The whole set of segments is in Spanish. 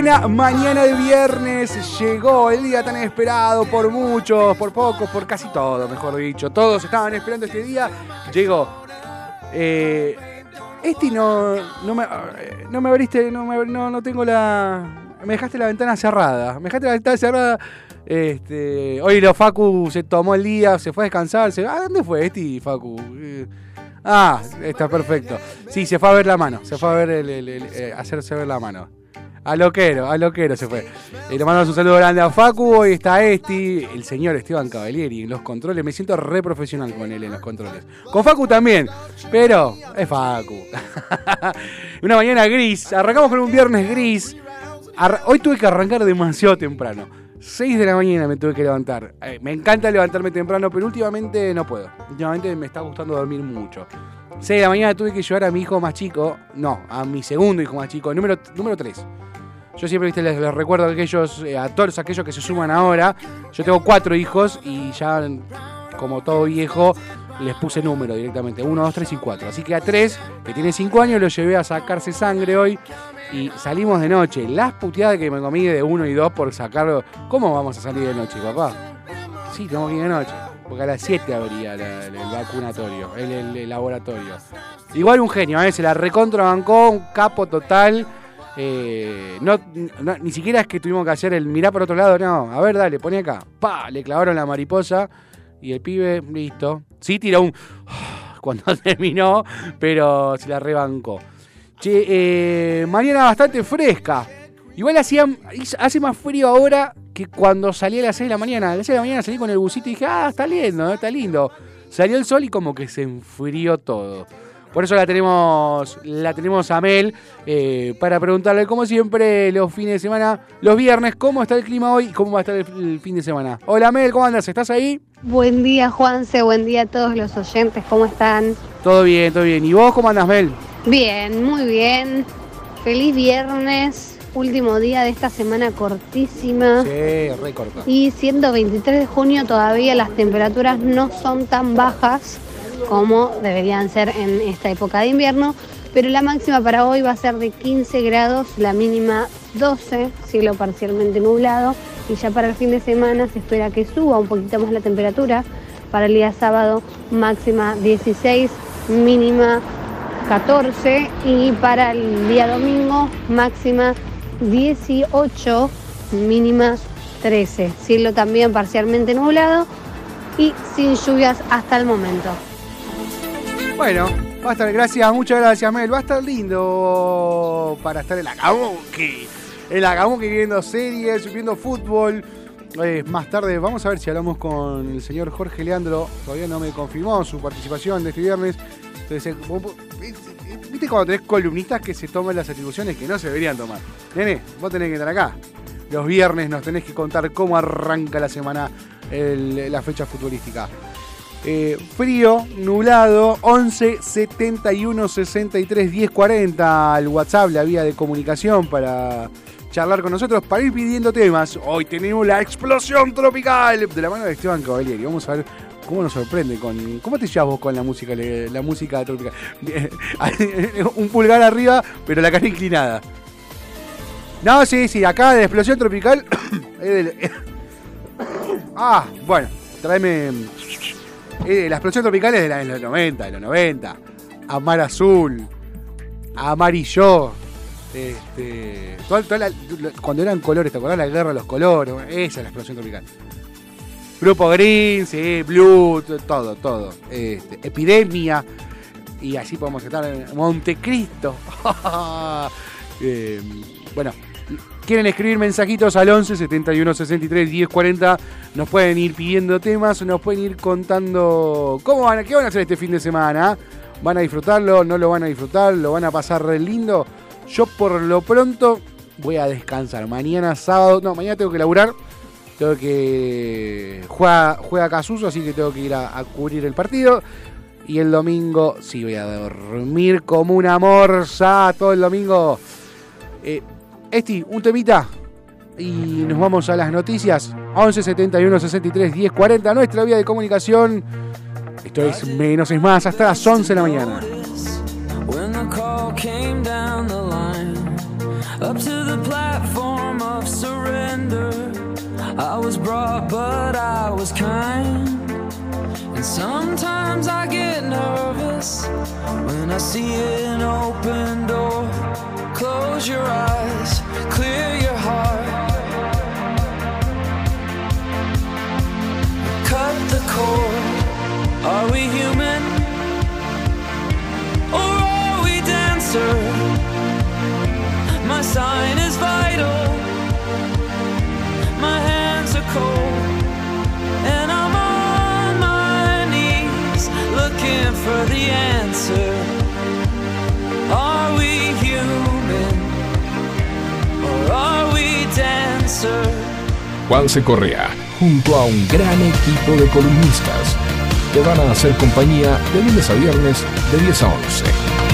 Buena mañana de viernes, llegó el día tan esperado por muchos, por pocos, por casi todos, mejor dicho. Todos estaban esperando este día. Llegó. Eh, este no, no, me, no me abriste, no, no, no tengo la... Me dejaste la ventana cerrada. Me dejaste la ventana cerrada. Este, hoy lo Facu se tomó el día, se fue a descansar. Se, ¿A dónde fue este Facu? Eh, ah, está perfecto. Sí, se fue a ver la mano. Se fue a ver el- eh, hacerse ver la mano. A loquero, a loquero se fue. Eh, le mandamos un saludo grande a Facu. Hoy está Esti, el señor Esteban Cavalieri en los controles. Me siento re profesional con él en los controles. Con Facu también, pero es Facu. Una mañana gris. Arrancamos con un viernes gris. Hoy tuve que arrancar demasiado temprano. 6 de la mañana me tuve que levantar. Eh, me encanta levantarme temprano, pero últimamente no puedo. Últimamente me está gustando dormir mucho. 6 de la mañana tuve que llevar a mi hijo más chico, no, a mi segundo hijo más chico, número, número 3. Yo siempre ¿viste? Les, recuerdo a aquellos, eh, a todos aquellos que se suman ahora. Yo tengo cuatro hijos y ya, como todo viejo, les puse número directamente. 1, 2, 3 y 4. Así que a 3, que tiene 5 años, lo llevé a sacarse sangre hoy. Y salimos de noche. Las puteadas que me comí de 1 y 2 por sacarlo. ¿Cómo vamos a salir de noche, papá? Sí, tenemos que ir de noche. Porque a las 7 abría la- el, vacunatorio, el laboratorio. Igual un genio, ¿eh? se la recontrabancó, un capo total. Eh, ni siquiera es que tuvimos que hacer el mirá por otro lado, no. A ver, dale, pone acá. Pa, le clavaron la mariposa y el pibe, listo. Sí, tiró un. cuando terminó, pero se la rebancó. Che, eh, mañana bastante fresca. Igual hacía, hace más frío ahora que cuando salí a las 6 de la mañana. A las 6 de la mañana salí con el busito y dije, ah, está lindo, está lindo. Salió el sol y como que se enfrió todo. Por eso la tenemos, la tenemos a Mel eh, para preguntarle, como siempre, los fines de semana, los viernes, cómo está el clima hoy y cómo va a estar el, el fin de semana. Hola Mel, ¿cómo andas? ¿Estás ahí? Buen día, Juanse. Buen día a todos los oyentes. ¿Cómo están? Todo bien, todo bien. ¿Y vos cómo andas, Mel? Bien, muy bien. Feliz viernes. Último día de esta semana cortísima. Sí, re corto. Y siendo 23 de junio, todavía las temperaturas no son tan bajas como deberían ser en esta época de invierno. Pero la máxima para hoy va a ser de 15 grados, la mínima 12, cielo parcialmente nublado. Y ya para el fin de semana se espera que suba un poquito más la temperatura. Para el día sábado, máxima 16, mínima 14. Y para el día domingo, máxima 18, mínima 13. Cielo también parcialmente nublado y sin lluvias hasta el momento. Bueno, va a estar, gracias, muchas gracias, Mel. Va a estar lindo para estar en la Kabuki. En la Kabuki viendo series, viendo fútbol. Eh, más tarde vamos a ver si hablamos con el señor Jorge Leandro. Todavía no me confirmó su participación de este viernes. Entonces, eh, vos- ¿viste cuando tenés columnistas que se toman las atribuciones que no se deberían tomar? Nene, vos tenés que estar acá. Los viernes nos tenés que contar cómo arranca la semana el- la fecha futbolística. Eh, frío, nublado, 11 71 63 10 40 al WhatsApp, la vía de comunicación para charlar con nosotros, para ir pidiendo temas. Hoy tenemos la explosión tropical de la mano de Esteban Cavalieri. Vamos a ver cómo nos sorprende con. ¿Cómo te llevas vos con la música, la música tropical? Un pulgar arriba, pero la cara inclinada. No, sí, sí, acá de la explosión tropical. ah, bueno, tráeme. Eh, la explosión tropical es de, la- de los 90, de los 90. Amar Azul, Amarillo. Este, toda- toda cuando eran colores, ¿te acordás la guerra de los colores? Esa es la explosión tropical. Grupo Green, sí, Blue, todo, todo. Este, epidemia. Y así podemos estar en Montecristo. Eh, bueno, quieren escribir mensajitos al 11 71 63 10 40. Nos pueden ir pidiendo temas, nos pueden ir contando cómo van, qué van a hacer este fin de semana. ¿Van a disfrutarlo? ¿No lo van a disfrutar? ¿Lo van a pasar lindo? Yo por lo pronto voy a descansar. Mañana sábado, no, mañana tengo que laburar. Tengo que. Juega, juega Casuso, así que tengo que ir a, a cubrir el partido. Y el domingo, sí, voy a dormir como una morsa todo el domingo. Eh, Esti, un temita. Y nos vamos a las noticias. 11 71 63 10 40. Nuestra vía de comunicación. Esto es menos es más. Hasta las 11 de la mañana. When the call came down the line, up to the platform of surrender, I was brought, but I was kind. And sometimes I get nervous when I see an open door. Close your eyes, clear your heart. Cut the cord. Are we human? Or are we dancer? My sign is vital. My hands are cold. And I'm on my knees looking for the answer. Juanse Correa, junto a un gran equipo de columnistas, te van a hacer compañía de lunes a viernes de 10 a 11.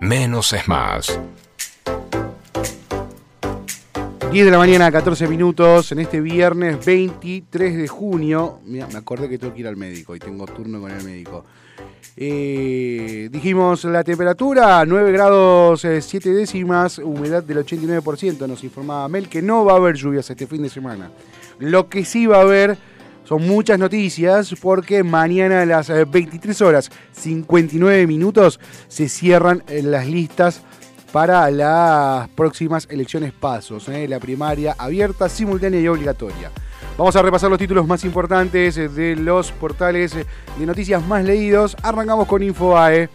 Menos es más. 10 de la mañana, 14 minutos, en este viernes 23 de junio. Mira, me acordé que tengo que ir al médico y tengo turno con el médico. Eh, dijimos la temperatura, 9 grados 7 décimas, humedad del 89%. Nos informaba Mel que no va a haber lluvias este fin de semana. Lo que sí va a haber son muchas noticias porque mañana a las eh, 23 horas 59 minutos se cierran eh, las listas para las próximas elecciones pasos, ¿eh? la primaria abierta, simultánea y obligatoria. Vamos a repasar los títulos más importantes eh, de los portales eh, de noticias más leídos. Arrancamos con Infobae.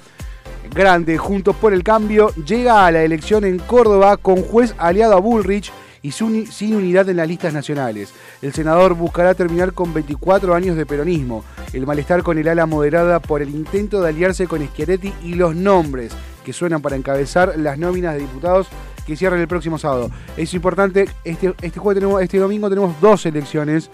Grande, Juntos por el Cambio, llega a la elección en Córdoba con juez aliado a Bullrich y sin unidad en las listas nacionales. El senador buscará terminar con 24 años de peronismo. El malestar con el ala moderada por el intento de aliarse con Schiaretti y los nombres que suenan para encabezar las nóminas de diputados que cierran el próximo sábado. Es importante, este, este, jueves tenemos, este domingo tenemos dos elecciones.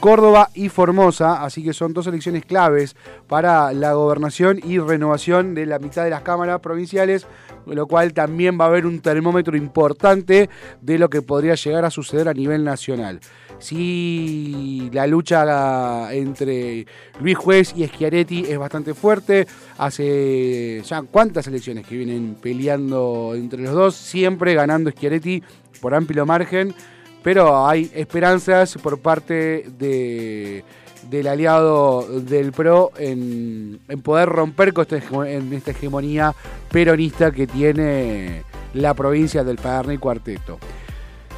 Córdoba y Formosa, así que son dos elecciones claves para la gobernación y renovación de la mitad de las cámaras provinciales, lo cual también va a haber un termómetro importante de lo que podría llegar a suceder a nivel nacional. Si la lucha entre Luis Juez y Schiaretti es bastante fuerte, hace ya cuántas elecciones que vienen peleando entre los dos, siempre ganando Schiaretti por amplio margen pero hay esperanzas por parte de, del aliado del PRO en, poder romper con esta, esta hegemonía peronista que tiene la provincia del Paderni Cuarteto.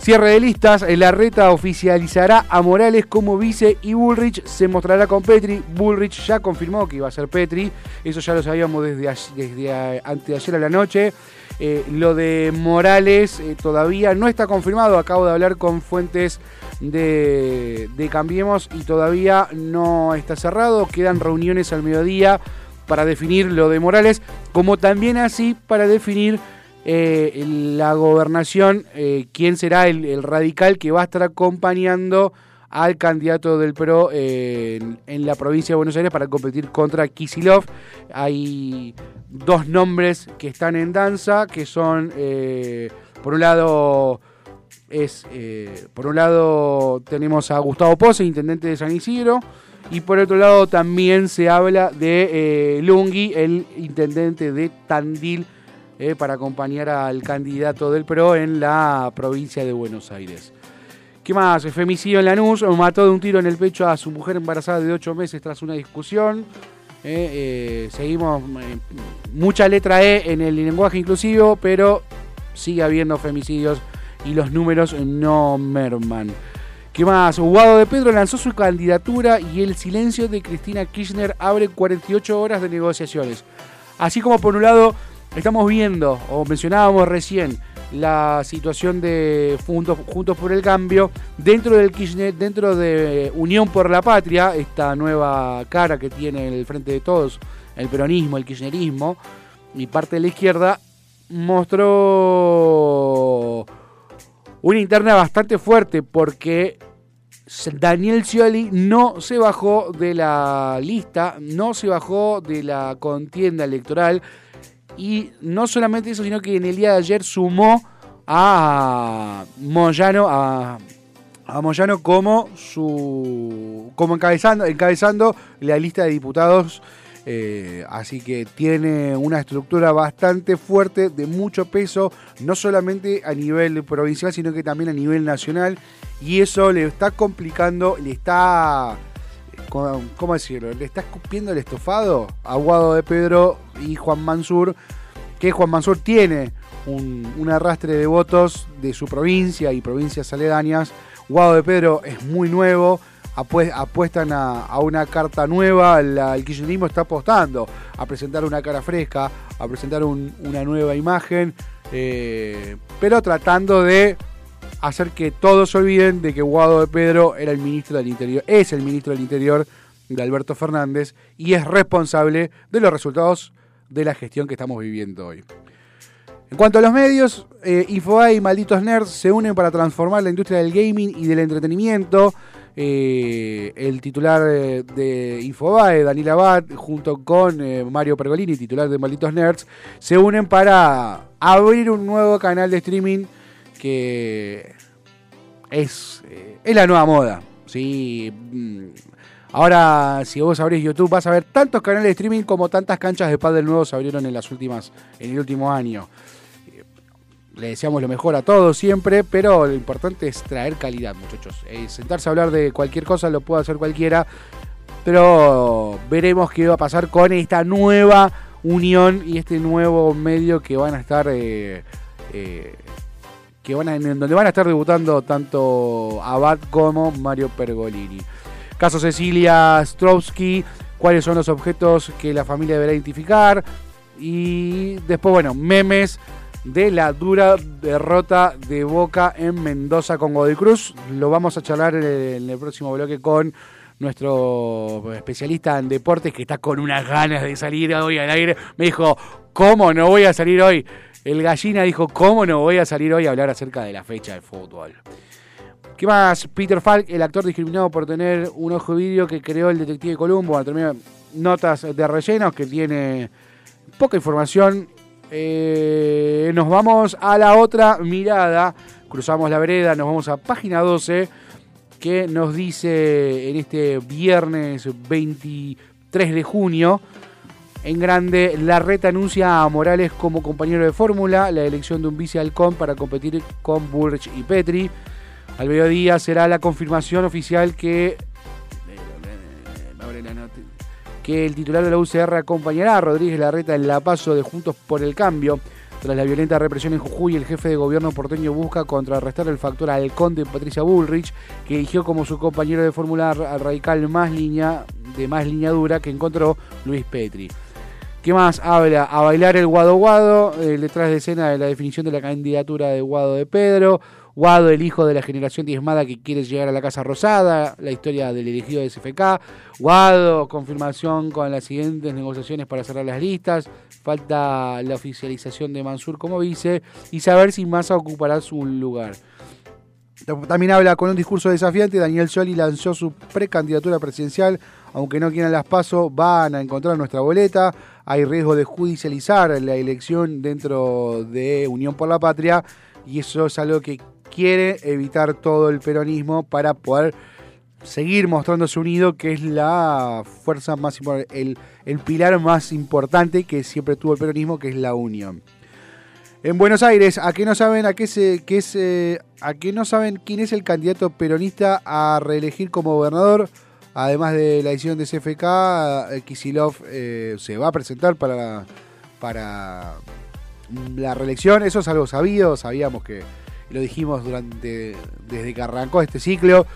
Cierre de listas, la reta oficializará a Morales como vice y Bullrich se mostrará con Petri. Bullrich ya confirmó que iba a ser Petri, eso ya lo sabíamos desde, desde anteayer a la noche. Eh, lo de Morales eh, todavía no está confirmado, acabo de hablar con fuentes de, de Cambiemos y todavía no está cerrado, quedan reuniones al mediodía para definir lo de Morales, como también así para definir eh, la gobernación, quién será el radical que va a estar acompañando al candidato del PRO eh, en, la provincia de Buenos Aires para competir contra Kisilov. Hay dos nombres que están en danza, que son, eh, por un lado, es, eh, por un lado tenemos a Gustavo Pose, intendente de San Isidro, y por otro lado también se habla de eh, Lungui, el intendente de Tandil, para acompañar al candidato del PRO en la provincia de Buenos Aires. ¿Qué más? Femicidio en Lanús, mató de un tiro en el pecho a su mujer embarazada de 8 meses tras una discusión. Eh, eh, seguimos eh, mucha letra E en el lenguaje inclusivo, pero sigue habiendo femicidios y los números no merman. ¿Qué más? Guado de Pedro lanzó su candidatura y el silencio de Cristina Kirchner abre 48 horas de negociaciones. Así como por un lado estamos viendo, o mencionábamos recién, la situación de Juntos, Juntos por el Cambio, dentro del Kirchner, dentro de Unión por la Patria, esta nueva cara que tiene el Frente de Todos, el peronismo, el kirchnerismo, y parte de la izquierda, mostró una interna bastante fuerte porque Daniel Scioli no se bajó de la lista, no se bajó de la contienda electoral y no solamente eso, sino que en el día de ayer sumó a Moyano, a, Moyano como su como encabezando, encabezando la lista de diputados. eh, así que tiene una estructura bastante fuerte, de mucho peso, no solamente a nivel provincial, sino que también a nivel nacional. Y eso le está complicando, le está ¿cómo decirlo? Le está escupiendo el estofado a Guado de Pedro y Juan Mansur, que Juan Mansur tiene un, arrastre de votos de su provincia y provincias aledañas. Guado de Pedro es muy nuevo, apue- apuestan a, una carta nueva, el kirchnerismo está apostando a presentar una cara fresca, a presentar un- una nueva imagen, eh, pero tratando de hacer que todos olviden de que Guado de Pedro era el ministro del Interior, es el ministro del Interior de Alberto Fernández y es responsable de los resultados de la gestión que estamos viviendo hoy. En cuanto a los medios, eh, Infobae y Malditos Nerds se unen para transformar la industria del gaming y del entretenimiento. eh, el titular eh, de Infobae, Daniel Abad, junto con eh, Mario Pergolini, titular de Malditos Nerds, se unen para abrir un nuevo canal de streaming que es, eh, es la nueva moda. ¿sí? Mm, Ahora, si vos abrís YouTube, vas a ver tantos canales de streaming como tantas canchas de pádel nuevos se abrieron en las últimas, en el último año. Eh, Le deseamos lo mejor a todos siempre, pero lo importante es traer calidad, muchachos. Eh, sentarse a hablar de cualquier cosa lo puede hacer cualquiera, pero veremos qué va a pasar con esta nueva unión y este nuevo medio que van a estar en donde van a estar debutando tanto Abad como Mario Pergolini. Caso Cecilia Strowski, cuáles son los objetos que la familia deberá identificar. Y después, bueno, memes de la dura derrota de Boca en Mendoza con Godoy Cruz. Lo vamos a charlar en el próximo bloque con nuestro especialista en deportes que está con unas ganas de salir hoy al aire. Me dijo, ¿cómo no voy a salir hoy? El gallina dijo, ¿cómo no voy a salir hoy a hablar acerca de la fecha de fútbol? ¿Qué más? Peter Falk, el actor discriminado por tener un ojo de vidrio que creó el detective Columbo. Bueno, termina notas de rellenos que tiene poca información. Eh, nos vamos a la otra mirada. Cruzamos la vereda, nos vamos a página 12 que nos dice en este viernes 23 de junio. En grande, la reta anuncia a Morales como compañero de fórmula, la elección de un vice halcón para competir con Bullrich y Petri. Al mediodía será la confirmación oficial que, que el titular de la UCR acompañará a Rodríguez Larreta en la paso de Juntos por el Cambio. Tras la violenta represión en Jujuy, el jefe de gobierno porteño busca contrarrestar el factor halcón de Patricia Bullrich, que eligió como su compañero de fórmula al radical más línea, de más línea dura que encontró Luis Petri. ¿Qué más habla? A bailar el Guado Guado, eh, detrás de escena de la definición de la candidatura de Guado de Pedro. Guado, el hijo de la generación diezmada que quiere llegar a la Casa Rosada, la historia del elegido de SFK. Guado, confirmación con las siguientes negociaciones para cerrar las listas. Falta la oficialización de Mansur como vice y saber si Massa ocupará su lugar. También habla con un discurso desafiante. Daniel Scioli lanzó su precandidatura presidencial. Aunque no quieran las pasos, van a encontrar nuestra boleta. Hay riesgo de judicializar la elección dentro de Unión por la Patria. Y eso es algo que quiere evitar todo el peronismo para poder seguir mostrándose unido, que es la fuerza más importante, el, el pilar más importante que siempre tuvo el peronismo, que es la unión. En Buenos Aires, ¿a qué no saben a qué se, qué se, a qué no saben quién es el candidato peronista a reelegir como gobernador? Además de la decisión de CFK, eh, Kisilov eh, se va a presentar para, para la reelección. Eso es algo sabido, sabíamos que lo dijimos durante desde que arrancó este ciclo.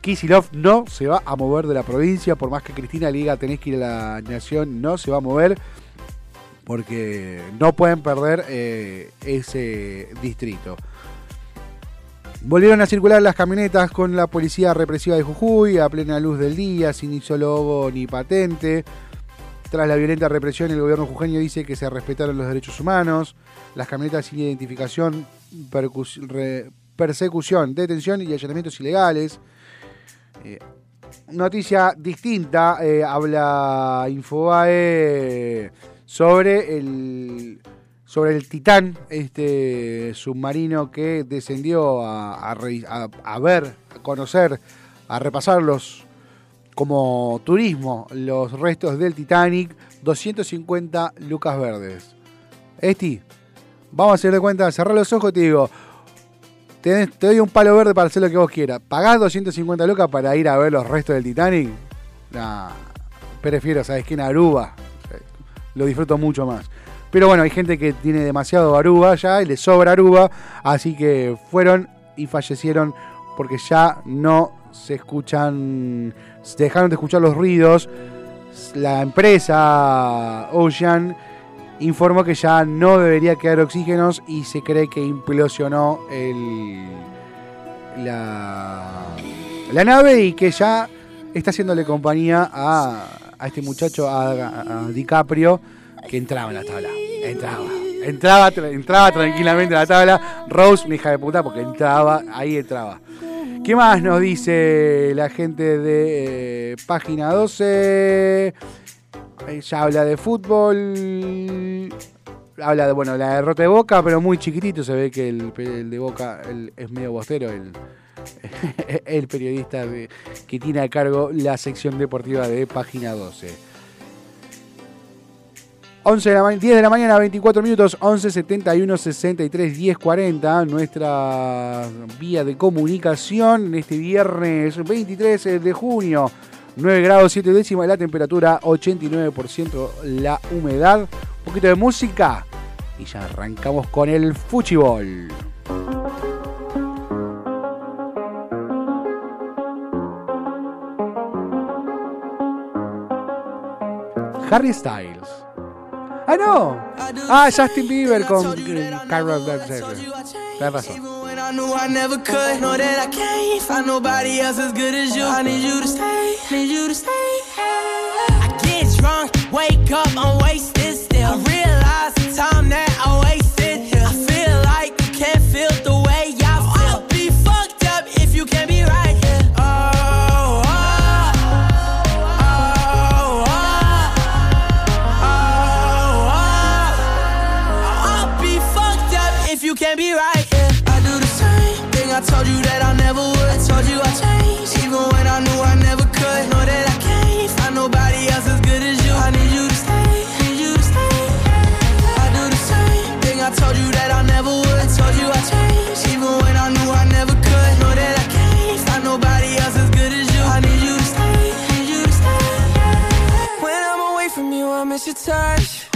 Kisilov no se va a mover de la provincia, por más que Cristina le diga tenés que ir a la nación, no se va a mover porque no pueden perder eh, ese distrito. Volvieron a circular las camionetas con la policía represiva de Jujuy a plena luz del día, sin ni solo logo ni patente. Tras la violenta represión, el gobierno jujeño dice que se respetaron los derechos humanos. Las camionetas sin identificación, persecución, detención y allanamientos ilegales. Eh, noticia distinta, eh, habla Infobae sobre el sobre el Titán, este submarino que descendió a, a ver, a conocer, a repasarlos como turismo los restos del Titanic, 250 lucas verdes. Esti, vamos a hacer de cuenta, cerrar los ojos y te digo, te, doy un palo verde para hacer lo que vos quieras. ¿Pagás 250 lucas para ir a ver los restos del Titanic? Nah, prefiero, ¿sabes qué? En Aruba. Lo disfruto mucho más. Pero bueno, hay gente que tiene demasiado Aruba ya y le sobra Aruba, así que fueron y fallecieron porque ya no se escuchan, dejaron de escuchar los ruidos. La empresa Ocean informó que ya no debería quedar oxígenos y se cree que implosionó el, la, la nave y que ya está haciéndole compañía a, a este muchacho, a DiCaprio, que entraba en la tabla. Entraba. Entraba, tra- entraba tranquilamente a la tabla. Rose, una hija de puta, porque entraba, ahí entraba. ¿Qué más nos dice la gente de eh, página 12? Ella habla de fútbol. Habla de, bueno, la derrota de Boca, pero muy chiquitito. Se ve que el, de Boca es medio bostero, el, el periodista que tiene a cargo la sección deportiva de página 12. 11 de la ma- 10 de la mañana, 24 minutos, 11 71 63 10 40. Nuestra vía de comunicación en este viernes 23 de junio. 9 grados 7 décimas la temperatura, 89% la humedad. Un poquito de música y ya arrancamos con el fuchibol. Harry Styles. Ah, no. Ah, Justin Bieber con eh, Carol Tienes razón. I I never could, know that I can't find nobody as good as you. I need you to stay, need you to stay. I wake up, I'm wasted still. I realize the time miss your touch.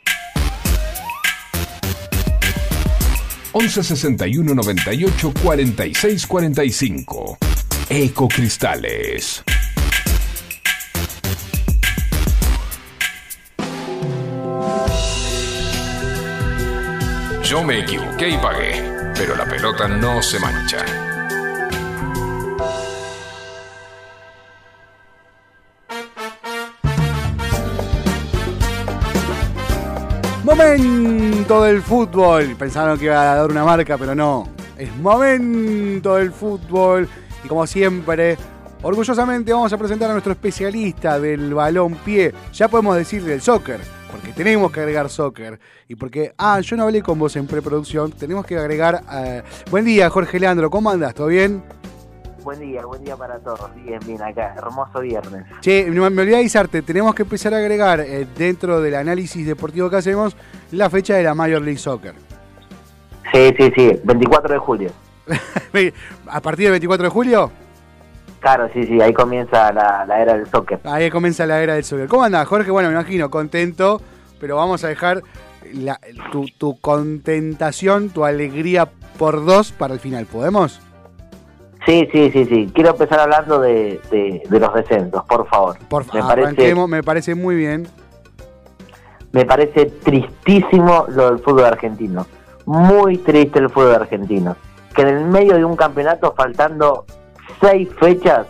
11 61 98 46 45. Ecocristales. Yo me equivoqué y pagué, pero la pelota no se mancha. Momento del fútbol. Pensaron que iba a dar una marca, pero no. Es momento del fútbol. Y como siempre, orgullosamente vamos a presentar a nuestro especialista del balón pie. Ya podemos decir del soccer, porque tenemos que agregar soccer. Y porque, ah, yo no hablé con vos en preproducción, tenemos que agregar... eh, buen día, Jorge Leandro, ¿cómo andas? ¿Todo bien? Buen día, buen día para todos. Bien, bien acá. Hermoso viernes. Che, me olvidé de avisarte, tenemos que empezar a agregar eh, dentro del análisis deportivo que hacemos la fecha de la Major League Soccer. Sí, sí, sí. 24 de julio. ¿A partir del 24 de julio? Claro, sí, sí, ahí comienza la, la era del soccer. Ahí comienza la era del soccer. ¿Cómo andás, Jorge? Bueno, me imagino, contento, pero vamos a dejar la- tu, tu contentación, tu alegría por dos para el final. ¿Podemos? Sí, sí, sí, sí. Quiero empezar hablando de, de, de los descensos, por favor. Por me favor, parece, arranquemos, me parece muy bien. me parece tristísimo lo del fútbol argentino. Muy triste el fútbol argentino. Que en el medio de un campeonato, faltando seis fechas,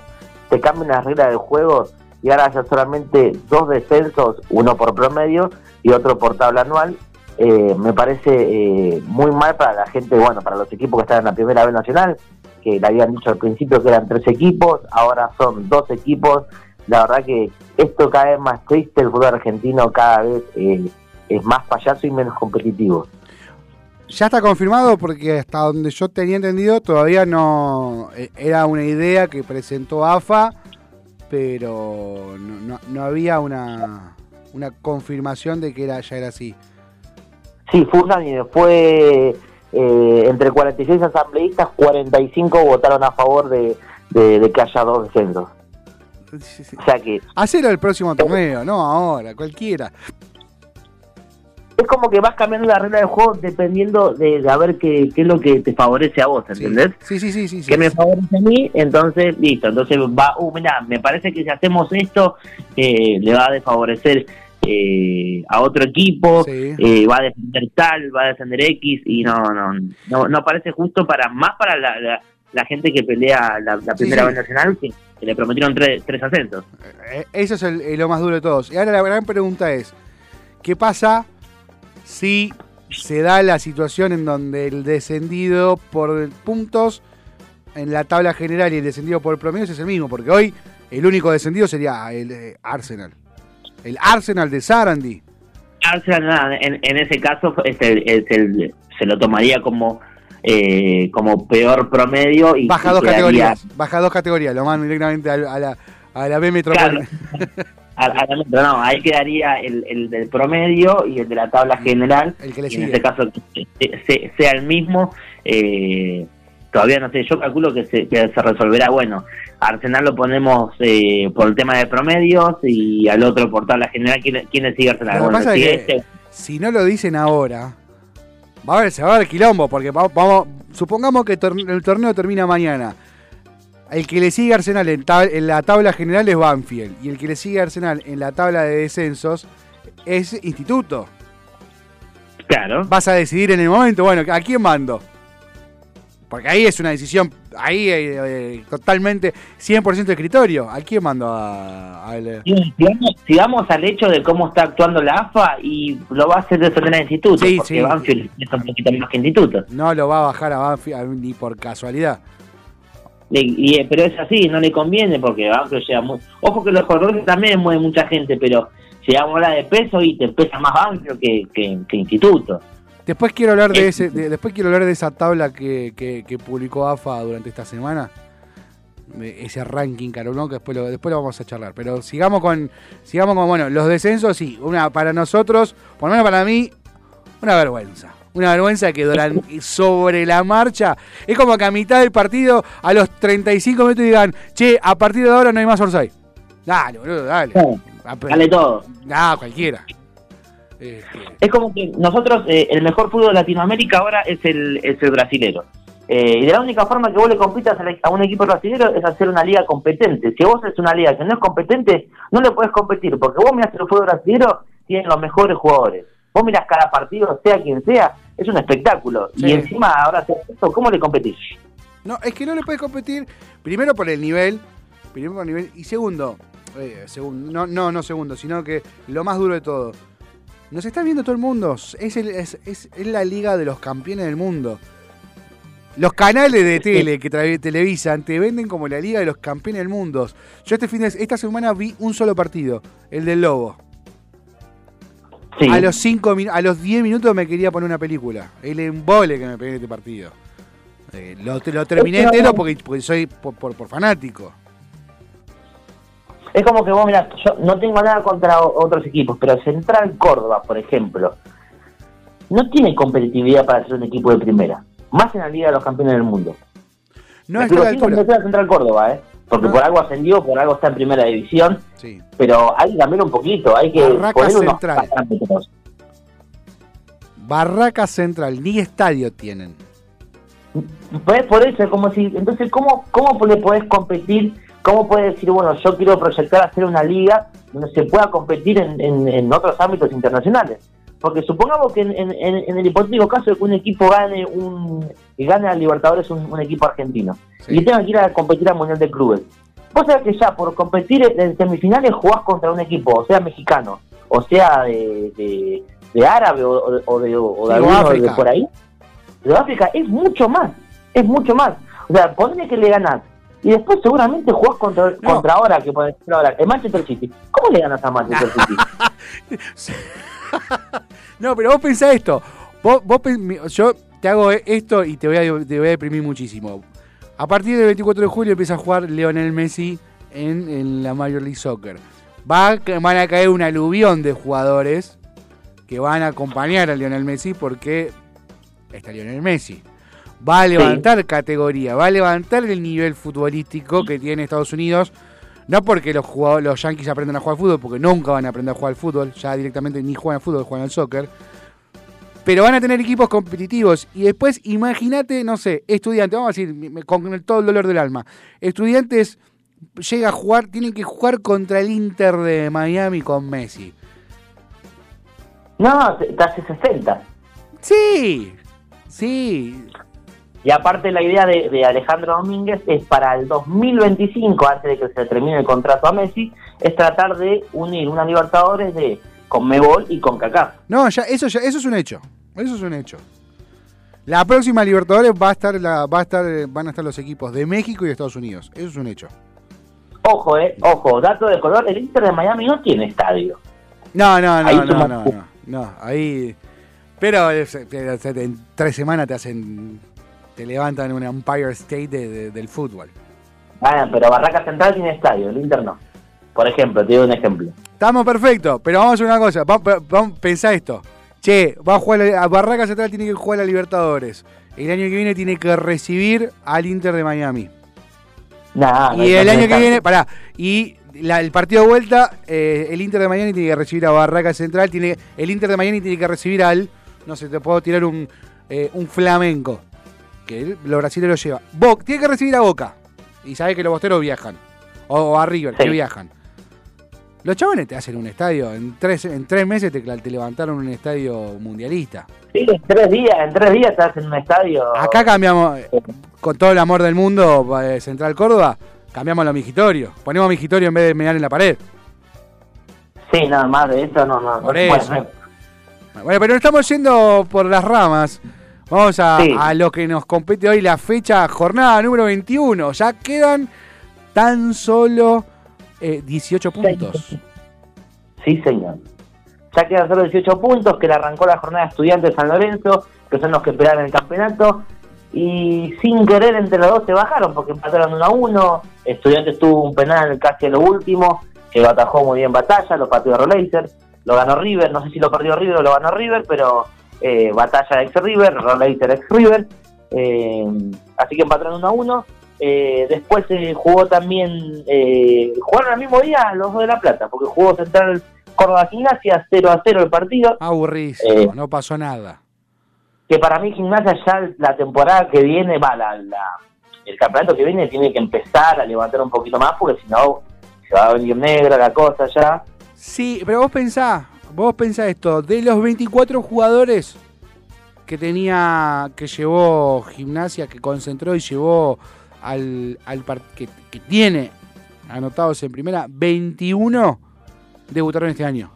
te cambien las reglas del juego y ahora haya solamente dos descensos, uno por promedio y otro por tabla anual. Eh, me parece eh, muy mal para la gente, bueno, para los equipos que están en la primera B nacional, que le habían dicho al principio que eran tres equipos, ahora son dos equipos. La verdad que esto cada vez más triste, el fútbol argentino cada vez eh, es más payaso y menos competitivo. Ya está confirmado porque hasta donde yo tenía entendido todavía no eh, era una idea que presentó AFA, pero no, no- no había una, una confirmación de que era ya era así. Sí, fue fue eh, entre 46 asambleístas, 45 votaron a favor de, de- de que haya dos descensos. O sea que Hacelo el próximo torneo, no ahora, cualquiera. es como que vas cambiando la regla del juego dependiendo de, de a ver qué, qué es lo que te favorece a vos, Sí. ¿entendés? Sí, sí, sí, sí. sí. que me favorece a mí, entonces listo, entonces va, uh, mira, me parece que si hacemos esto eh, le va a desfavorecer eh, a otro equipo, Sí. eh, va a defender tal, va a defender X y no, no, no, no parece justo para más para la, la, la gente que pelea la, primera sí. vez nacional que, que le prometieron tres, tres ascensos. Eh, Eso es el- lo más duro de todos. Y ahora la gran pregunta es, ¿qué pasa si se da la situación en donde el descendido por puntos en la tabla general y el descendido por promedios es el mismo? Porque hoy el único descendido sería el eh, Arsenal. El Arsenal de Sarandi. Arsenal, nada, en, en ese caso es el- es el- se lo tomaría como eh, como peor promedio y Baja dos categorías. Baja dos categorías. Lo mandan directamente a, a la, a la B Metropolitana. A- a la metro, no, ahí quedaría el, el del promedio y el de la tabla general. El que le y en sigue. este caso que se- se- sea el mismo. eh, todavía no sé, yo calculo que se, que se resolverá. Bueno, Arsenal lo ponemos eh, por el tema de promedios y al otro por tabla general. ¿Quién, quién le sigue Arsenal? Lo que Bueno, pasa es sigue que este. si no lo dicen ahora, va a haber, se va a ver quilombo, porque va- vamos, supongamos que tor- el torneo termina mañana. El que le sigue Arsenal en, tab- en la tabla general es Banfield. Y el que le sigue Arsenal en la tabla de descensos es Instituto. Claro. Vas a decidir en el momento, bueno, ¿a quién mando? Porque ahí es una decisión, ahí eh, eh, totalmente 100% de escritorio. ¿A quién mando? A, al- Y Sigamos, sigamos al hecho de cómo está actuando la AFA y lo va a hacer defender a Instituto, Sí, porque sí. Banfield es un poquito más que Instituto. no lo va a bajar a Banfield ni por casualidad. Y, y- pero es así, no le conviene porque Banfield llega muy... Ojo que los corredores también mueven mucha gente, pero si vamos a hablar de peso y te pesa más Banfield que, que, que Instituto. Después quiero hablar de Eh, ese, de- después quiero hablar de esa tabla que, que- que publicó AFA durante esta semana. Ese ranking, Carolón, que después lo, después lo vamos a charlar. Pero sigamos con, sigamos con, bueno, los descensos, sí, una para nosotros, por lo menos para mí, una vergüenza. Una vergüenza que durante, sobre la marcha, es como que a mitad del partido, a los 35 minutos digan, che, a partir de ahora no hay más Orsay. Dale, boludo, dale. Ah, Dale todo. Nah, cualquiera. Es como que nosotros, eh, el mejor fútbol de Latinoamérica ahora es el, es el brasilero. Eh, y de la única forma que vos le compitas a, un equipo brasilero es hacer una liga competente. Si vos es una liga que no es competente, no le podés competir, porque vos mirás el fútbol brasilero, tienen los mejores jugadores. Vos mirás cada partido, sea quien sea, es un espectáculo. Sí. Y encima, ahora, ¿cómo le competís? No, es que no le puedes competir, primero por el nivel, primero por el nivel, y segundo, eh, segundo no, no, no segundo, sino que lo más duro de todo, nos está viendo todo el mundo, es, el- es, es- es la liga de los campeones del mundo. Los canales de tele que tra- televisan te venden como la liga de los campeones del mundo. Yo este fin de esta semana vi un solo partido, el del Lobo. Sí. A los cinco a los 10 minutos me quería poner una película. El embole que me pegué en este partido. Eh, lo, lo terminé Es que- entero porque, porque soy por, por- por fanático. Es como que vos, mirá, yo no tengo nada contra otros equipos, pero Central Córdoba, por ejemplo, no tiene competitividad para ser un equipo de primera. Más en la Liga de los Campeones del Mundo. No a la Central Córdoba, ¿eh? porque No. por algo ascendió, por algo está en primera división, Sí. pero hay que cambiar un poquito, hay que Barraca poner unos Central. parámetros. Barraca Central, ni estadio tienen. Pues por eso, es como si, entonces, ¿cómo, ¿cómo le podés competir? ¿Cómo puedes decir, bueno, yo quiero proyectar hacer una liga donde se pueda competir en, en- en otros ámbitos internacionales? Porque supongamos que en, el hipotético caso de que un equipo gane un que gane a Libertadores un, un equipo argentino Sí. y tenga que ir a competir al Mundial de Clubes. Vos sabés que ya por competir en semifinales jugás contra un equipo, o sea mexicano, o sea de, de, de árabe o, o de, o de, o de Sí, alguno de por ahí. De África es mucho más, es mucho más. O sea, ponle que le ganás y después seguramente jugás contra, No. contra ahora, que por decirlo ahora, el Manchester City. ¿Cómo le ganas a Manchester City? No, pero vos pensá esto. Vos, vos yo te hago esto y te voy, a, te voy a deprimir muchísimo. A partir del 24 de julio empieza a jugar Lionel Messi en, en la Major League Soccer. Va, van a caer un aluvión de jugadores que van a acompañar a Lionel Messi porque está Lionel Messi. Va a levantar categoría, va a levantar el nivel futbolístico que tiene Estados Unidos. No porque los, jugadores, los Yankees aprendan a jugar al fútbol, porque nunca van a aprender a jugar al fútbol, ya directamente ni juegan al fútbol, juegan al soccer. Pero van a tener equipos competitivos. Y después, imagínate, no sé, estudiantes, vamos a decir, con el- todo el dolor del alma. Estudiantes llega a jugar, tienen que jugar contra el Inter de Miami con Messi. No, hace 60. Sí, sí. Y aparte la idea de, de Alejandro Domínguez es para el 2025, antes de que se termine el contrato a Messi, es tratar de unir una Libertadores de Conmebol y con CACAF. No, ya, eso, ya, eso es un hecho. Eso es un hecho. La próxima Libertadores va a estar, la, va a estar, eh, van a estar los equipos de México y de Estados Unidos. Eso es un hecho. Ojo, eh, ojo, dato de color, el Inter de Miami no tiene estadio. No, no, no, Ahí no, no, no, no, ahí. Pero eh, en tres semanas te hacen, te levantan una Empire State de- de- del fútbol. Ah, pero Barraca Central tiene estadio, el Inter no. Por ejemplo, te doy un ejemplo. Estamos perfectos, pero vamos a hacer una cosa. Vamos, vamos, pensá esto. Che, va a jugar a Barraca Central tiene que jugar a Libertadores. El año que viene tiene que recibir al Inter de Miami. Nah, no y el año que viene, pará, y la- el partido de vuelta, eh, el Inter de Miami tiene que recibir a Barraca Central, tiene, el Inter de Miami tiene que recibir al, no sé, te puedo tirar un, eh, un flamenco, los brasileños lleva. Bo- tiene que recibir a Boca, y sabe que los bosteros viajan, o, o a River, Sí. que viajan. Los chabones te hacen un estadio, en tres, en tres meses te, te levantaron un estadio mundialista. Sí, en tres días, en tres días estás en un estadio. Acá cambiamos, con todo el amor del mundo, eh, Central Córdoba, cambiamos los migitorio. Ponemos migitorio en vez de mirar en la pared. Sí, nada más de eso, no, no. Por no, eso. bueno, Bueno, pero estamos yendo por las ramas. Vamos a, Sí. a lo que nos compete hoy, la fecha, jornada número 21. Ya quedan tan solo eh, 18 puntos. Sí, señor. Ya quedan solo 18 puntos, que le arrancó la jornada de estudiantes de San Lorenzo, que son los que esperaban el campeonato. Y sin querer entre los dos se bajaron, porque empataron 1 a 1. Estudiantes tuvo un penal casi a lo último, que lo atajó muy bien Batalla, lo pateó Roleiser, lo ganó River, no sé si lo perdió River o lo ganó River, pero eh, Batalla ex River, Roleiser ex River. Eh, así que empataron 1 a 1. Eh, después se jugó también, eh, jugaron al mismo día los dos de La Plata, porque jugó Central Córdoba Gimnasia 0 a 0 el partido, Aburrísimo, Eh. no pasó nada. que para mí Gimnasia ya la temporada que viene, va, la, la- el campeonato que viene tiene que empezar a levantar un poquito más, porque si no se va a venir negra la cosa ya. Sí, pero vos pensá, vos pensá esto, de los 24 jugadores que tenía, que llevó gimnasia, que concentró y llevó al, al que, que tiene anotados en primera, 21 debutaron este año.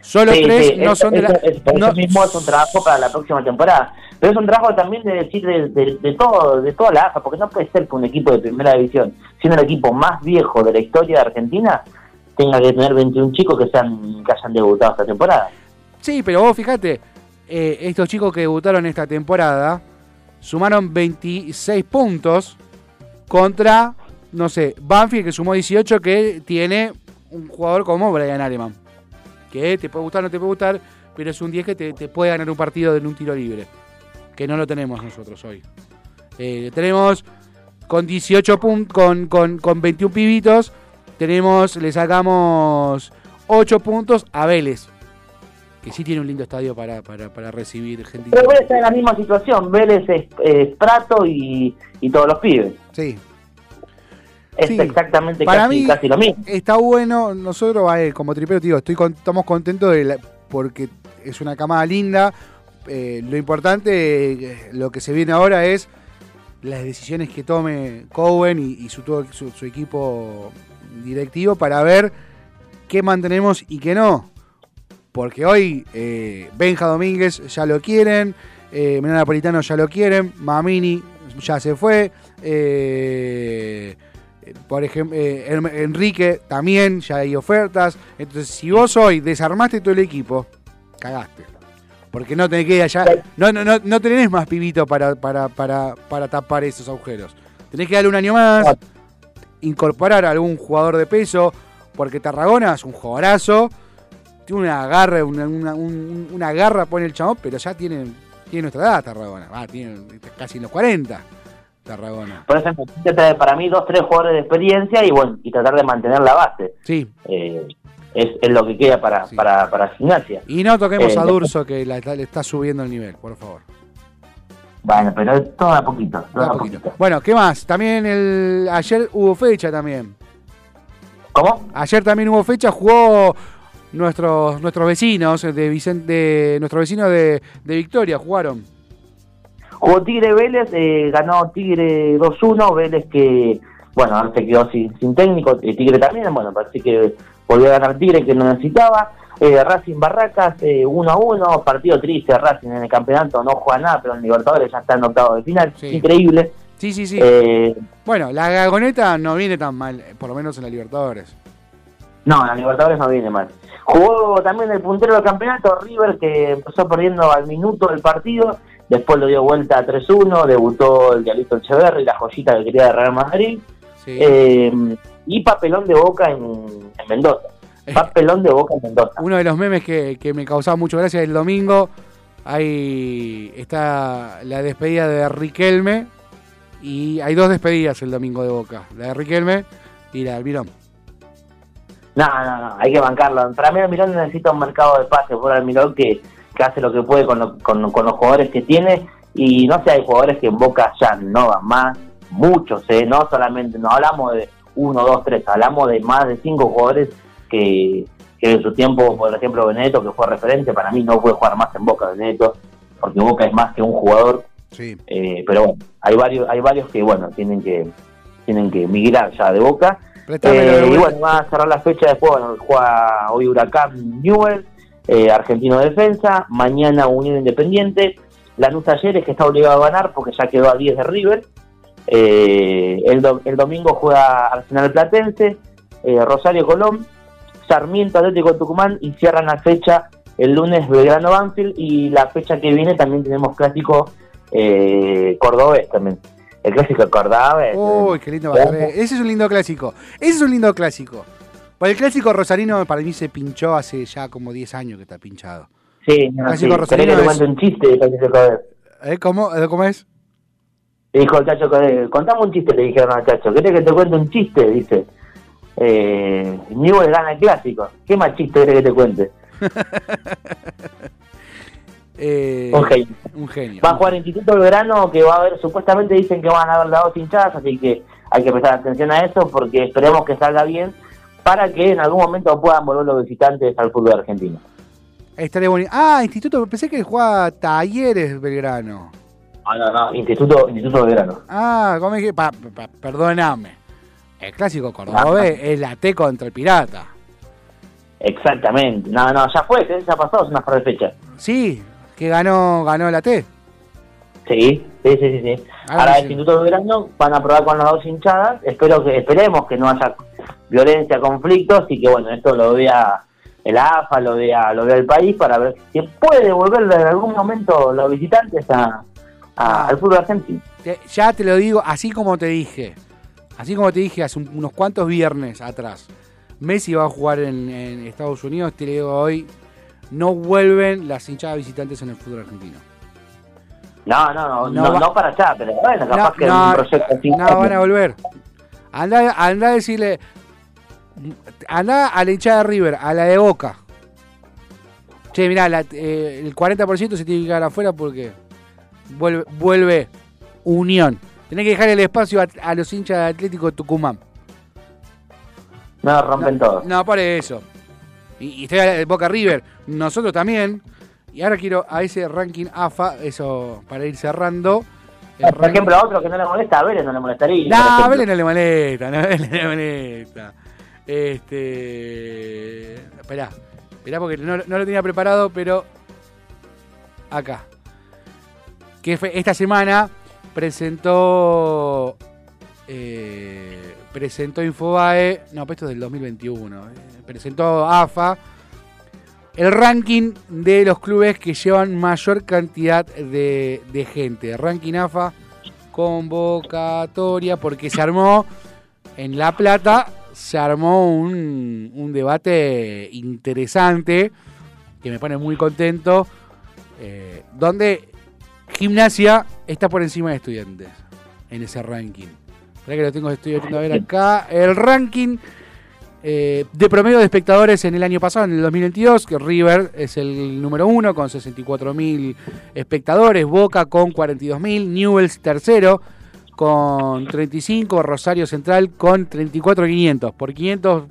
Solo Sí, tres sí, no son de la... no- eso mismo es un trabajo para la próxima temporada. Pero es un trabajo también de decir de, de- de todo, de toda la AFA, porque no puede ser que un equipo de primera división, siendo el equipo más viejo de la historia de Argentina, tenga que tener 21 chicos que sean que hayan debutado esta temporada. Sí, pero vos fíjate, eh, estos chicos que debutaron esta temporada sumaron 26 puntos contra, no sé, Banfield que sumó 18 que tiene un jugador como Brian Aleman. Que te puede gustar o no te puede gustar, pero es un 10 que te, puede ganar un partido en un tiro libre. Que no lo tenemos nosotros hoy. Eh, tenemos con 18 puntos, con, con, con 21 pibitos, tenemos, le sacamos 8 puntos a Vélez. Que sí tiene un lindo estadio para, para, para recibir gente. Pero Vélez está en la misma situación. Vélez es, es Prato y, y todos los pibes. Sí. Es Sí. exactamente Para casi, mí casi lo mismo. está bueno. Nosotros, como tripero, digo, estoy con- estamos contentos de la- porque es una camada linda. Eh, lo importante, eh, lo que se viene ahora es las decisiones que tome Cowen y, y su, todo su, su equipo directivo para ver qué mantenemos y qué no. Porque hoy eh, Benja Domínguez ya lo quieren, eh, Napolitano ya lo quieren, Mamini ya se fue, eh, por ejemplo, Enrique también, ya hay ofertas. Entonces, si vos hoy desarmaste todo el equipo, cagaste. Porque no tenés que allá, no, no, no, no tenés más pibito para, para, para, para tapar esos agujeros. Tenés que darle un año más, incorporar a algún jugador de peso, porque Tarragona es un jugadorazo, tiene una garra, una, una, un- una garra pone el chabón, pero ya tiene, tiene nuestra edad Tarragona, va, tiene casi en los 40 Tarragona. Por eso necesita traer para mí dos, tres jugadores de experiencia y bueno, y tratar de mantener la base. Sí, Eh, es, es lo que queda para, Sí. para, para gimnasia. y no toquemos Eh, a Durso que la- la- le está subiendo el nivel, por favor. Bueno, pero todo a poquito, todo a poquito. poquito. Bueno, ¿qué más? También el ayer hubo fecha también. ¿Cómo? Ayer también hubo fecha, jugó nuestros nuestros vecinos de Vicente, de, nuestros vecinos de, de Victoria, jugaron. Jugó Tigre Vélez, eh, ganó Tigre 2-1, Vélez que, bueno, ahora se quedó sin, sin técnico, eh, Tigre también, bueno, parece que volvió a ganar Tigre que no necesitaba. Eh, Racing Barracas eh, 1-1, partido triste, Racing en el campeonato no juega nada, pero en Libertadores ya está en octavo de final, Sí. increíble. Sí, sí, sí. Eh, Bueno, la Gagoneta no viene tan mal, eh, por lo menos en la Libertadores. no, en la Libertadores no viene mal. Jugó también el puntero del campeonato, River, que empezó perdiendo al minuto del partido, después lo dio vuelta a 3-1, debutó el Dialito Echeverri, la joyita que quería de Real Madrid. Sí. Eh, y papelón de boca en, en Mendoza. Papelón de boca en Mendoza. Uno de los memes que, que me causaba mucho gracia el domingo, ahí está la despedida de Riquelme, y hay dos despedidas el domingo de Boca, la de Riquelme y la de Almirón. No, no, no, hay que bancarlo. Para mí Almirón necesita un mercado de pase por Almirón que, que hace lo que puede con, lo- con, con los jugadores que tiene. Y no sé, hay jugadores que en Boca ya no van más, muchos, ¿eh? no solamente, no hablamos de uno, dos, tres, hablamos de más de cinco jugadores que, que en su tiempo, por ejemplo, Benedetto, que fue referente, para mí no puede jugar más en Boca Benedetto, porque Boca es más que un jugador, Sí. Eh, pero bueno, hay varios, hay varios que bueno, tienen que, tienen que migrar ya de boca. Eh, y bueno, va a cerrar la fecha después, bueno, juega hoy Huracán Newell, eh, Argentino Defensa, mañana Unión Independiente, Lanús Talleres que está obligado a ganar porque ya quedó a 10 de River, Eh, el, do- el domingo juega Arsenal Platense, Rosario Colón, Sarmiento Atlético Tucumán y cierran la fecha el lunes Belgrano Banfield y la fecha que viene también tenemos clásico eh, cordobés también. El clásico cordobés. Uy, qué lindo va a ser. Ese es un lindo clásico. Ese es un lindo clásico. Pues el clásico rosarino para mí se pinchó hace ya como 10 años que está pinchado. Sí, no, sí. Clásico ¿Querés que rosarino te es- un chiste del clásico cordobés? ¿Eh? ¿Cómo? ¿Eh, ¿Cómo es? Le dijo el Chacho contame un chiste, le dijeron al Chacho. ¿Querés que te cuente un chiste? Dice. Eh, Newell gana el clásico. ¿Qué más chiste que te cuente? Eh, Un genio. Un genio. Va a jugar Instituto Belgrano, que va a haber, supuestamente dicen que van a haber las dos hinchadas, así que hay que prestar atención a eso porque esperemos que salga bien para que en algún momento puedan volver los visitantes al fútbol argentino. Estaría bonito. Ah, Instituto, pensé que jugaba Talleres Belgrano. No, no, no, Instituto, Instituto Belgrano. Ah, ¿cómo es que? Pa- pa- perdóname. El clásico Ah. cordobés es la T contra el Pirata. Exactamente. No, no, ya fue, ya pasó, es una par de fechas. Sí, que ganó, ganó la T. Sí, sí, sí, sí. sí. Ahora el. Instituto Belgrano van a probar con las dos hinchadas. Espero que, esperemos que no haya violencia, conflictos y que bueno, esto lo vea el AFA, lo vea, lo vea el país para ver si puede volver en algún momento los visitantes a, a- Ah. al fútbol argentino. Ya te lo digo, así como te dije. Así como te dije hace un- unos cuantos viernes atrás. Messi va a jugar en, en Estados Unidos. Te digo hoy. No vuelven las hinchadas visitantes en el fútbol argentino. No, no, no, No no, va- no para allá, pero bueno, capaz No, que no, un proyecto no van a volver. Anda, anda a decirle. Anda a la hinchada de River, a la de Boca. Che, mirá, la- eh, el 40% se tiene que quedar afuera porque vuelve, vuelve Unión. Tenés que dejar el espacio a, a los hinchas de Atlético de Tucumán. No, rompen todo. No, por eso. Y, y estoy a Boca River. Nosotros también. Y ahora quiero a ese ranking AFA, eso para ir cerrando. Por ranking- ejemplo, a otro que no le molesta, a Vélez no le molestaría. No, a. Vélez no le molesta, no, a Vélez no le molesta. Este. Esperá, esperá porque no, no lo tenía preparado, pero. Acá. Que fue, esta semana presentó. eh, presentó Infobae. No, pero esto es del 2021. eh, presentó AFA. El ranking de los clubes que llevan mayor cantidad de, gente. Ranking AFA convocatoria porque se armó en La Plata, se armó un, un debate interesante que me pone muy contento, eh, donde gimnasia está por encima de estudiantes en ese ranking. Espera que lo tengo, estoy de ver acá. El ranking eh, de promedio de espectadores en el año pasado, en el 2022, que River es el número uno con 64.000 espectadores, Boca con 42.000, Newells tercero con 35, Rosario Central con 34.500. Por 500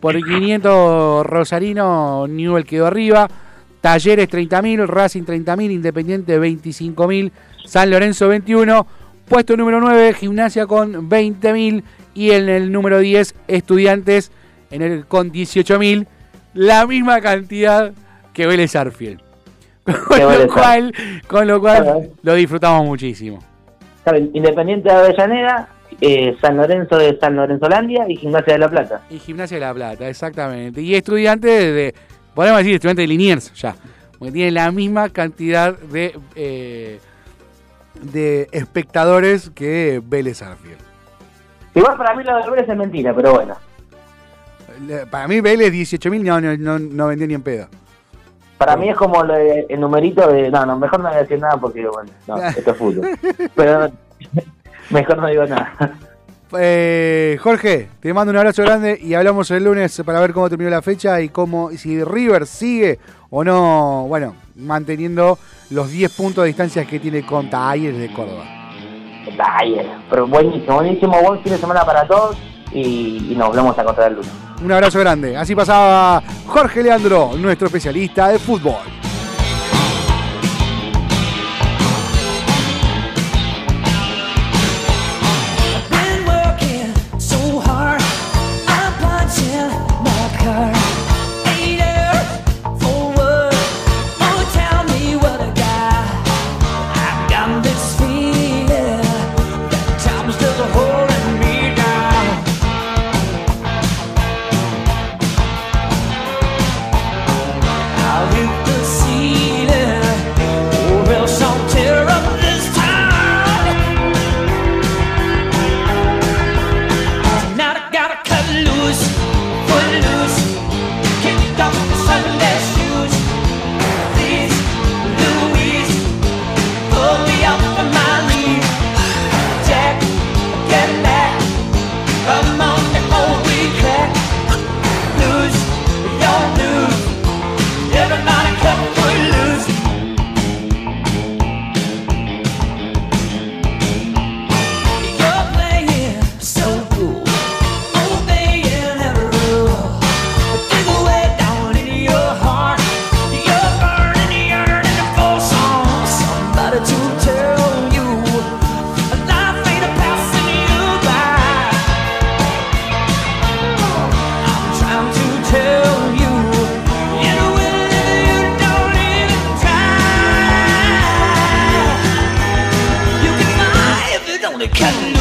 por 500 Rosarino, Newell quedó arriba. Talleres 30.000, Racing 30.000, Independiente 25.000, San Lorenzo 21, puesto número 9, Gimnasia con 20.000 y en el número 10, Estudiantes en el, con 18.000, la misma cantidad que Vélez Arfield. Con lo cual, con lo Claro. cual lo disfrutamos muchísimo. Independiente de Avellaneda, eh, San Lorenzo de San Lorenzo Landia y Gimnasia de La Plata. Y Gimnasia de La Plata, exactamente. Y estudiantes de, podemos decir estudiantes de Liniers ya, porque tienen la misma cantidad de, eh, de espectadores que Vélez Arfield. Igual para mí lo de Vélez es mentira, pero bueno. Para mí Vélez 18.000 no, no, no, no vendió ni en pedo. Para mí es como el numerito de... No, no, mejor no voy a decir nada porque, bueno, no, esto es fútbol. Pero mejor no digo nada. Eh, Jorge, te mando un abrazo grande y hablamos el lunes para ver cómo terminó la fecha y cómo y si River sigue o no, bueno, manteniendo los 10 puntos de distancia que tiene con Talleres de Córdoba. Ay, pero buenísimo, buenísimo, buen fin de semana para todos y, y nos volvemos a encontrar el lunes. Un abrazo grande. Así pasaba Jorge Leandro, nuestro especialista de fútbol. the cutting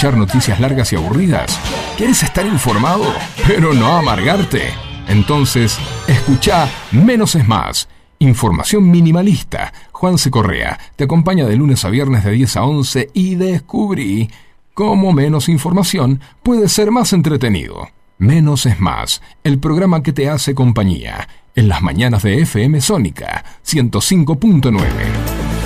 escuchar noticias largas y aburridas? ¿Quieres estar informado, pero no amargarte? Entonces, escucha Menos es Más. Información minimalista. Juan C. Correa te acompaña de lunes a viernes de 10 a 11 y descubrí cómo menos información puede ser más entretenido. Menos es más, el programa que te hace compañía en las mañanas de FM Sónica 105.9.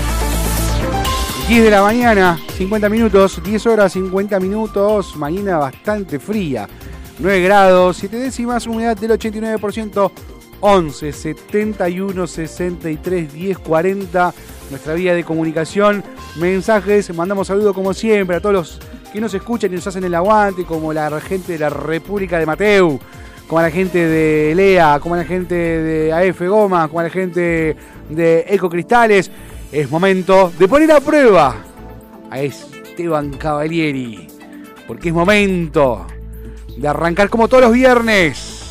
10 de la mañana, 50 minutos, 10 horas 50 minutos, mañana bastante fría, 9 grados, 7 décimas, humedad del 89%, 11 71 63 10 40, nuestra vía de comunicación, mensajes, mandamos saludos como siempre a todos los que nos escuchan y nos hacen el aguante, como la gente de la República de Mateu, como la gente de Lea, como la gente de AF Goma, como la gente de Eco Cristales. Es momento de poner a prueba a Esteban Cavalieri, porque es momento de arrancar como todos los viernes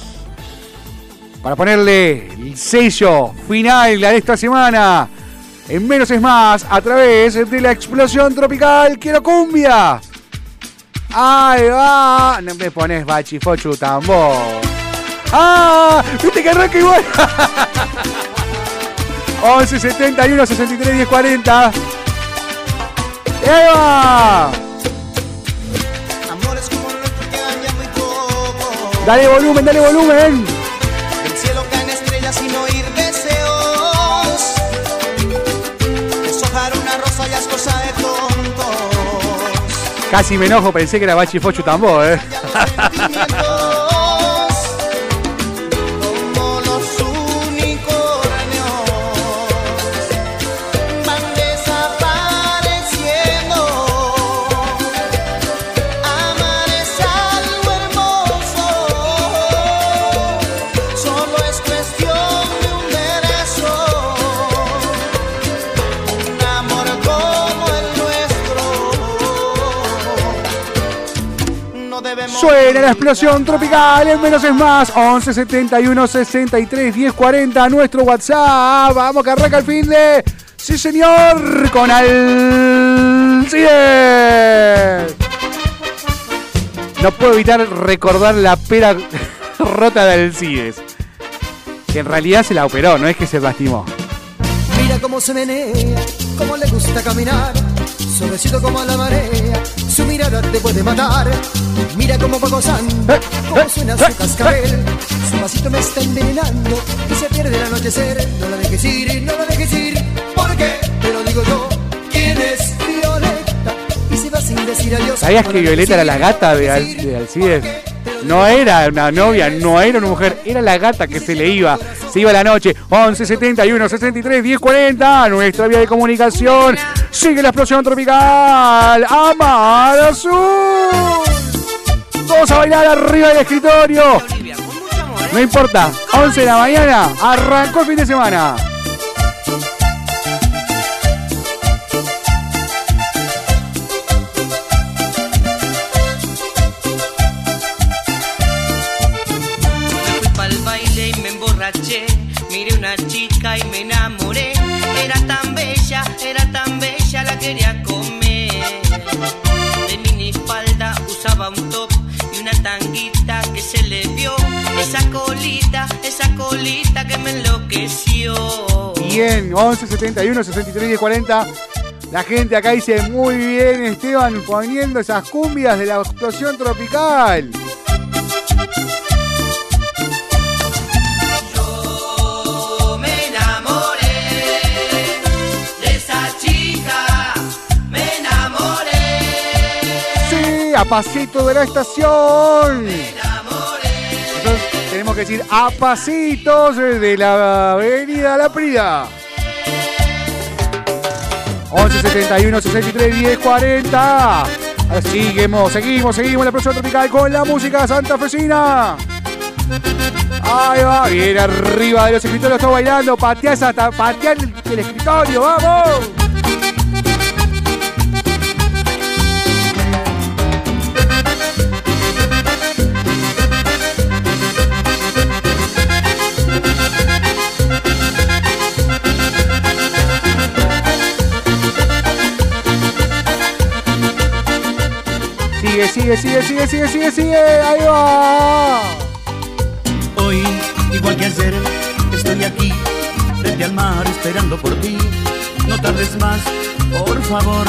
para ponerle el sello final a esta semana. En menos es más, a través de la explosión tropical Quiero Cumbia. Ahí va. No me pones bachifochu tambor. ¡Ah! ¿Viste que arranca igual? 11 71 63 10 40. ¡Y ahí va! Amores como el nuestro quedan ya muy pocos. Dale volumen, dale volumen. Del cielo caen estrellas sin oír deseos. Deshojar una rosa ya es cosa de tontos. Casi me enojo, pensé que era bachifochu tambor, eh. La explosión tropical, en menos es más. 11 71 63 10 40, nuestro WhatsApp. Vamos que arranca el fin de. Sí, señor, con Alcides. No puedo evitar recordar la pera rota de Alcides. Que en realidad se la operó, no es que se lastimó. Mira cómo se menea, cómo le gusta caminar, suavecito como la marea, su mirada te puede matar. Mira cómo va gozando, cómo suena su cascabel, su pasito me está envenenando y se pierde el anochecer. No la dejes ir, no la dejes ir, porque te lo digo yo, ¿Sabías que Violeta era la gata de, Al- Alcides? No era una novia, no era una mujer, era la gata que se le iba. Se iba la noche. 11 71 63 10 40. Nuestra vía de comunicación. Sigue la explosión tropical. Amar Azul. Vamos a bailar arriba del escritorio. No importa. 11 de la mañana. Arrancó el fin de semana. Bien, 11 71 63 10 40. La gente acá dice muy bien, Esteban, poniendo esas cumbias de la explosión tropical. Yo me enamoré de esa chica, me enamoré. Sí, a pasito de la estación. Entonces tenemos que decir a pasitos de la avenida La Prida. 11 71 63 10 40. Ahora seguimos, seguimos, seguimos la próxima tropical con la música santafesina. Ahí va, bien arriba de los escritorios, está bailando, pateás hasta patear el escritorio, vamos. Sigue, sigue, sigue, sigue, sigue, sigue, sigue. Ahí va. Hoy, igual que ayer, estoy aquí, frente al mar, esperando por ti. No tardes más, por favor,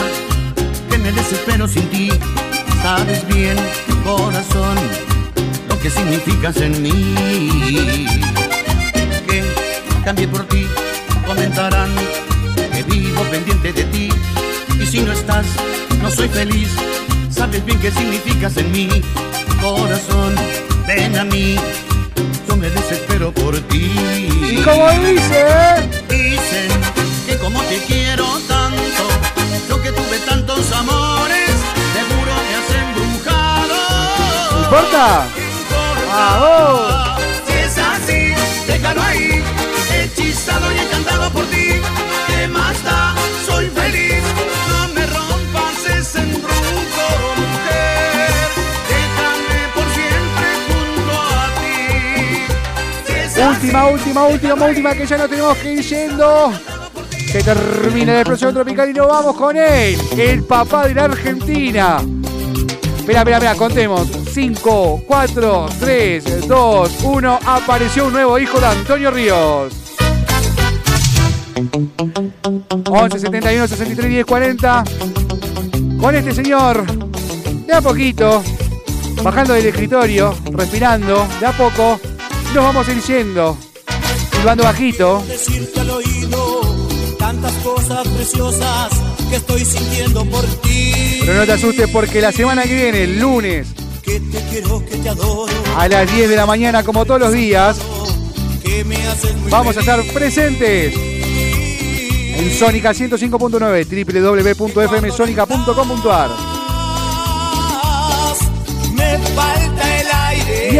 que me desespero sin ti. Sabes bien, corazón, lo que significas en mí. Que cambié por ti, comentarán que vivo pendiente de ti. Y si no estás, no soy feliz. Sabes bien qué significas en mí, corazón, ven a mí. Yo me desespero por ti. Y como dice, Dicen que como te quiero tanto, yo que tuve tantos amores, seguro me has embrujado. ¿no importa? ¡Vamos! Si es así, déjalo ahí, hechizado y encantado por ti. ¿Qué más da? Soy feliz. Última, última, última, última, que ya no tenemos que ir yendo. Se termina la explosión tropical y nos vamos con él, el papá de la Argentina. Espera, espera, espera, contemos. 5, 4, 3, 2, 1. Apareció un nuevo hijo de Antonio Ríos. 11 71 63 10 40. Con este señor, de a poquito, bajando del escritorio, respirando, de a poco, nos vamos a ir yendo. Silbando bajito. decirte al oído tantas cosas preciosas que estoy sintiendo por ti. Pero no te asustes porque la semana que viene, el lunes, Que te quiero, que te adoro, a las 10 de la mañana, como todos los días, que me vamos a estar presentes en Sónica 105.9, www.fmsonica.com.ar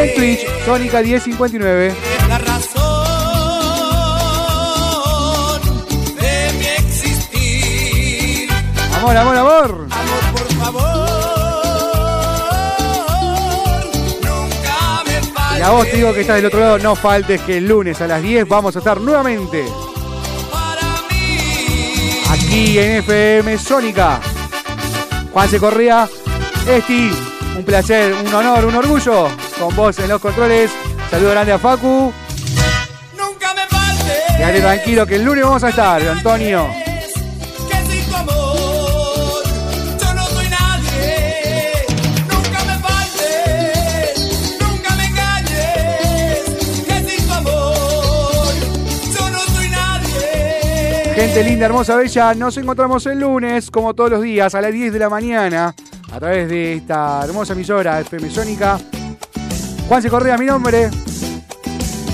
en Twitch, Sónica 1059. La razón de mi existir. Amor, amor, amor. Amor, por favor, nunca me faltes. Y a vos te digo que estás del otro lado, no faltes que el lunes a las 10 vamos a estar nuevamente aquí en FM Sónica. Juanse Correa, Esti, un placer, un honor, un orgullo con vos en los controles. Saludo grande a Facu. Nunca me faltes. Quédate tranquilo que el lunes vamos a estar, Antonio. Que sin tu amor yo no soy nadie. Nunca me faltes, nunca me engañes. Que sin tu amor yo no soy nadie. Gente linda, hermosa, bella, nos encontramos el lunes, como todos los días, a las 10 de la mañana, a través de esta hermosa emisora FM Sónica. Juanse Correa, mi nombre.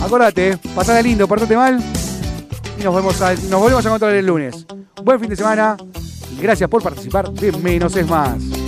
Acordate, pasada lindo, portate mal. Y nos, vemos nos volvemos a encontrar el lunes. Buen fin de semana. Gracias por participar de Menos es Más.